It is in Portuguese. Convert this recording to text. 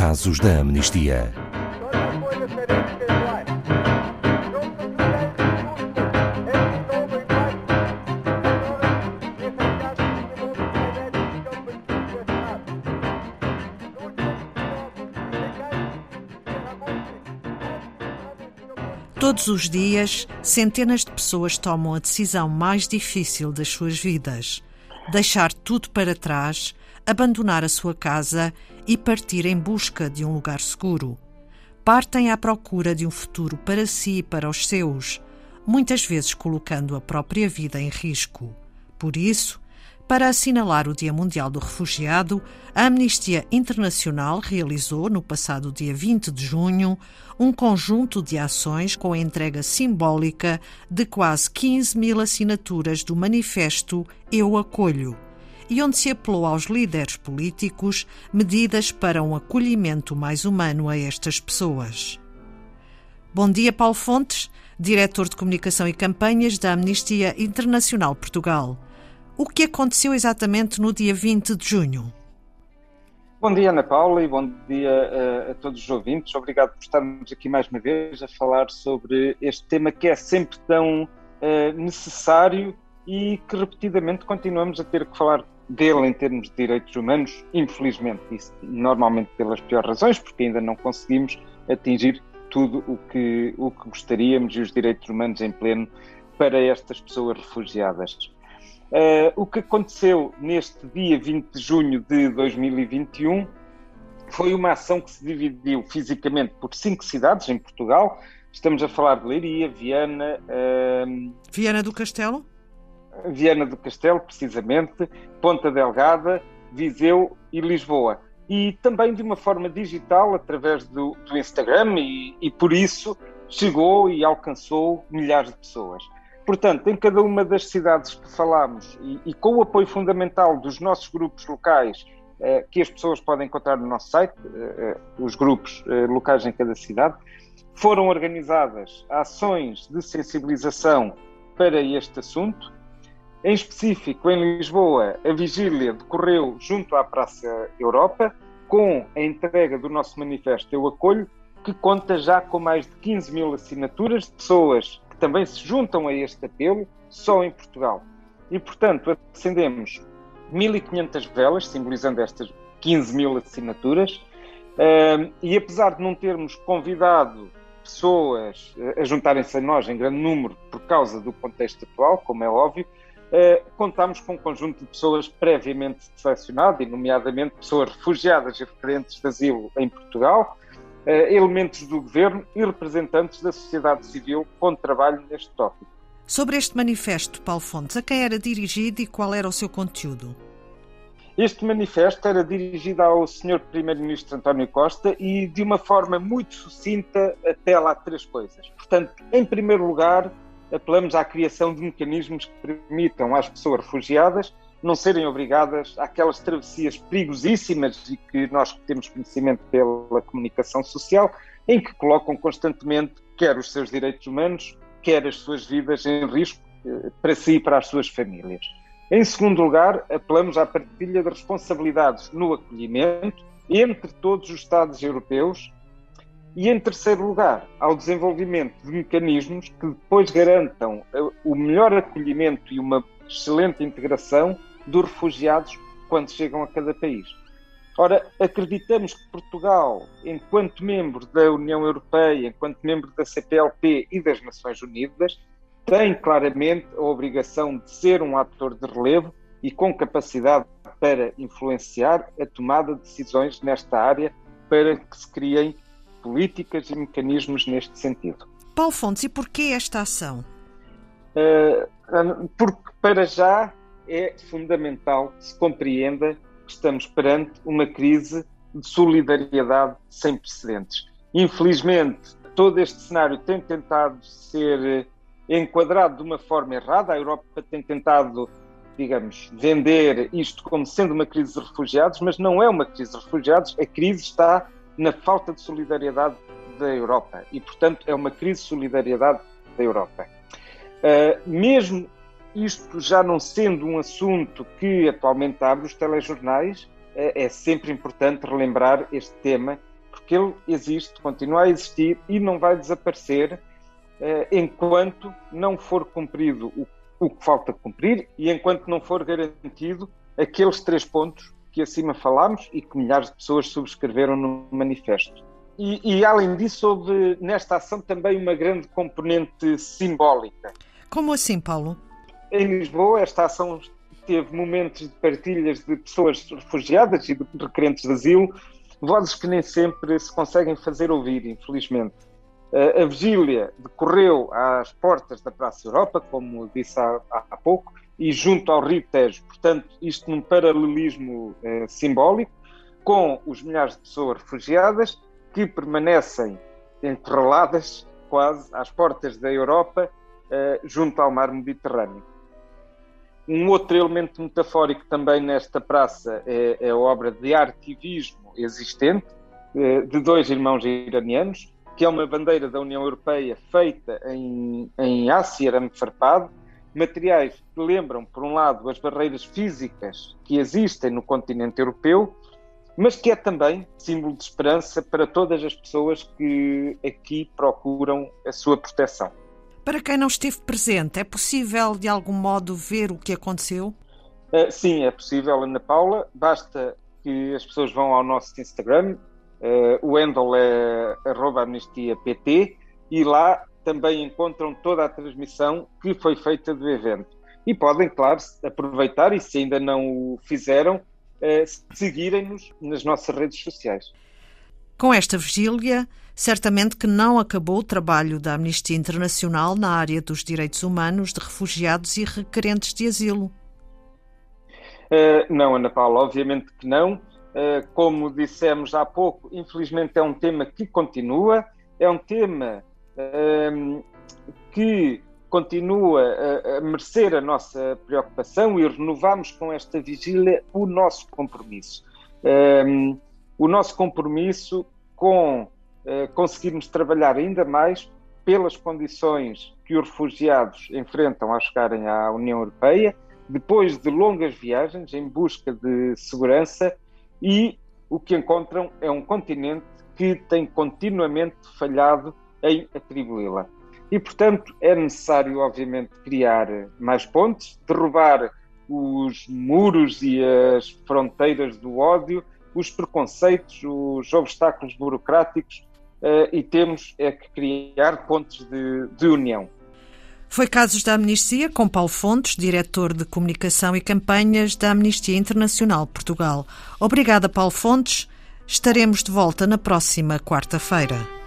casos da amnistia. Todos os dias, centenas de pessoas tomam a decisão mais difícil das suas vidas: deixar tudo para trás, abandonar a sua casa e partir em busca de um lugar seguro. Partem à procura de um futuro para si e para os seus, muitas vezes colocando a própria vida em risco. Por isso, para assinalar o Dia Mundial do Refugiado, a Amnistia Internacional realizou, no passado dia 20 de junho, um conjunto de ações com a entrega simbólica de quase 15 mil assinaturas do manifesto Eu Acolho, e onde se apelou aos líderes políticos medidas para um acolhimento mais humano a estas pessoas. Bom dia, Paulo Fontes, diretor de Comunicação e Campanhas da Amnistia Internacional Portugal. O que aconteceu exatamente no dia 20 de junho? Bom dia, Ana Paula, e bom dia a, eh, a todos os ouvintes. Obrigado por estarmos aqui mais uma vez a falar sobre este tema que é sempre tão uh, necessário e que repetidamente continuamos a ter que falar dele em termos de direitos humanos, infelizmente, isso normalmente pelas piores razões, porque ainda não conseguimos atingir tudo o que, o que gostaríamos e os direitos humanos em pleno para estas pessoas refugiadas. Uh, o que aconteceu neste dia 20 de junho de 2021 foi uma ação que se dividiu fisicamente por cinco cidades em Portugal. Estamos a falar de Leiria, Viana. Uh, Viana do Castelo? Viana do Castelo, precisamente, Ponta Delgada, Viseu e Lisboa. E também de uma forma digital, através do, do Instagram, e, e por isso chegou e alcançou milhares de pessoas. Portanto, em cada uma das cidades que falámos e, e com o apoio fundamental dos nossos grupos locais, eh, que as pessoas podem encontrar no nosso site, eh, eh os grupos eh, locais em cada cidade, foram organizadas ações de sensibilização para este assunto. Em específico, em Lisboa, a vigília decorreu junto à Praça Europa, com a entrega do nosso manifesto Eu Acolho, que conta já com mais de 15 mil assinaturas de pessoas também se juntam a este apelo só em Portugal. E, portanto, acendemos 1.500 velas, simbolizando estas 15 mil assinaturas, e apesar de não termos convidado pessoas a juntarem-se a nós em grande número por causa do contexto atual, como é óbvio, uh, contamos com um conjunto de pessoas previamente selecionado, e nomeadamente pessoas refugiadas e requerentes de asilo em Portugal, eh, elementos do governo e representantes da sociedade civil com trabalho neste tópico. Sobre este manifesto, Paulo Fontes, a quem era dirigido e qual era o seu conteúdo? Este manifesto era dirigido ao Sr. Primeiro-Ministro António Costa e, de uma forma muito sucinta, apela a três coisas. Portanto, em primeiro lugar, apelamos à criação de mecanismos que permitam às pessoas refugiadas não serem obrigadas àquelas travessias perigosíssimas e que nós temos conhecimento pela comunicação social, em que colocam constantemente quer os seus direitos humanos, quer as suas vidas em risco eh, para si e para as suas famílias. Em segundo lugar, apelamos à partilha de responsabilidades no acolhimento entre todos os Estados europeus e, em terceiro lugar, ao desenvolvimento de mecanismos que depois garantam eh, o melhor acolhimento e uma excelente integração dos refugiados quando chegam a cada país. Ora, acreditamos que Portugal, enquanto membro da União Europeia, enquanto membro da CPLP e das Nações Unidas, tem claramente a obrigação de ser um ator de relevo e com capacidade para influenciar a tomada de decisões nesta área para que se criem políticas e mecanismos neste sentido. Paulo Fontes, e porquê esta ação? Uh, porque, para já, é fundamental que se compreenda que estamos perante uma crise de solidariedade sem precedentes. Infelizmente, todo este cenário tem tentado ser enquadrado de uma forma errada. A Europa tem tentado, digamos, vender isto como sendo uma crise de refugiados, mas não é uma crise de refugiados. A crise está na falta de solidariedade da Europa e, portanto, é uma crise de solidariedade da Europa. Uh, mesmo isto já não sendo um assunto que atualmente abre os telejornais, é, é sempre importante relembrar este tema que ele existe, continua a existir e não vai desaparecer uh, enquanto não for cumprido o, o que falta cumprir e enquanto não for garantido aqueles três pontos que acima falámos e que milhares de pessoas subscreveram no manifesto. E, e, além disso, houve nesta ação também uma grande componente simbólica. Como assim, Paulo? Em Lisboa, esta ação teve momentos de partilhas de pessoas refugiadas e de requerentes de asilo, vozes que nem sempre se conseguem fazer ouvir, infelizmente. A vigília decorreu às portas da Praça Europa, como disse há, há pouco, e junto ao Rio Tejo. Portanto, isto num paralelismo eh, simbólico, com os milhares de pessoas refugiadas que permanecem encurraladas quase às portas da Europa, eh, junto ao mar Mediterrâneo. Um outro elemento metafórico também nesta praça é, é a obra de arquivismo existente eh, de dois irmãos iranianos, que é uma bandeira da União Europeia feita em, em arame farpado, materiais que lembram, por um lado, as barreiras físicas que existem no continente europeu, mas que é também símbolo de esperança para todas as pessoas que aqui procuram a sua proteção. Para quem não esteve presente, é possível de algum modo ver o que aconteceu? Uh, sim, é possível, Ana Paula. Basta que as pessoas vão ao nosso Instagram, uh, o handle é amnistiapt, e lá também encontram toda a transmissão que foi feita do evento. E podem, claro, aproveitar, e se ainda não o fizeram, uh, seguirem-nos nas nossas redes sociais. Com esta vigília, certamente que não acabou o trabalho da Amnistia Internacional na área dos direitos humanos de refugiados e requerentes de asilo. Uh, não, Ana Paula, obviamente que não. Uh, como dissemos há pouco, infelizmente é um tema que continua, é um tema uh, que continua a, a, merecer a nossa preocupação e renovamos com esta vigília o nosso compromisso. O nosso compromisso com eh, conseguirmos trabalhar ainda mais pelas condições que os refugiados enfrentam ao chegarem à União Europeia, depois de longas viagens em busca de segurança e o que encontram é um continente que tem continuamente falhado em atribuí-la. E, portanto, é necessário, obviamente, criar mais pontes, derrubar os muros e as fronteiras do ódio os preconceitos, os obstáculos burocráticos uh, e temos é que criar pontos de, de união. Foi Casos da Amnistia com Paulo Fontes, diretor de Comunicação e Campanhas da Amnistia Internacional Portugal. Obrigada, Paulo Fontes. Estaremos de volta na próxima quarta-feira.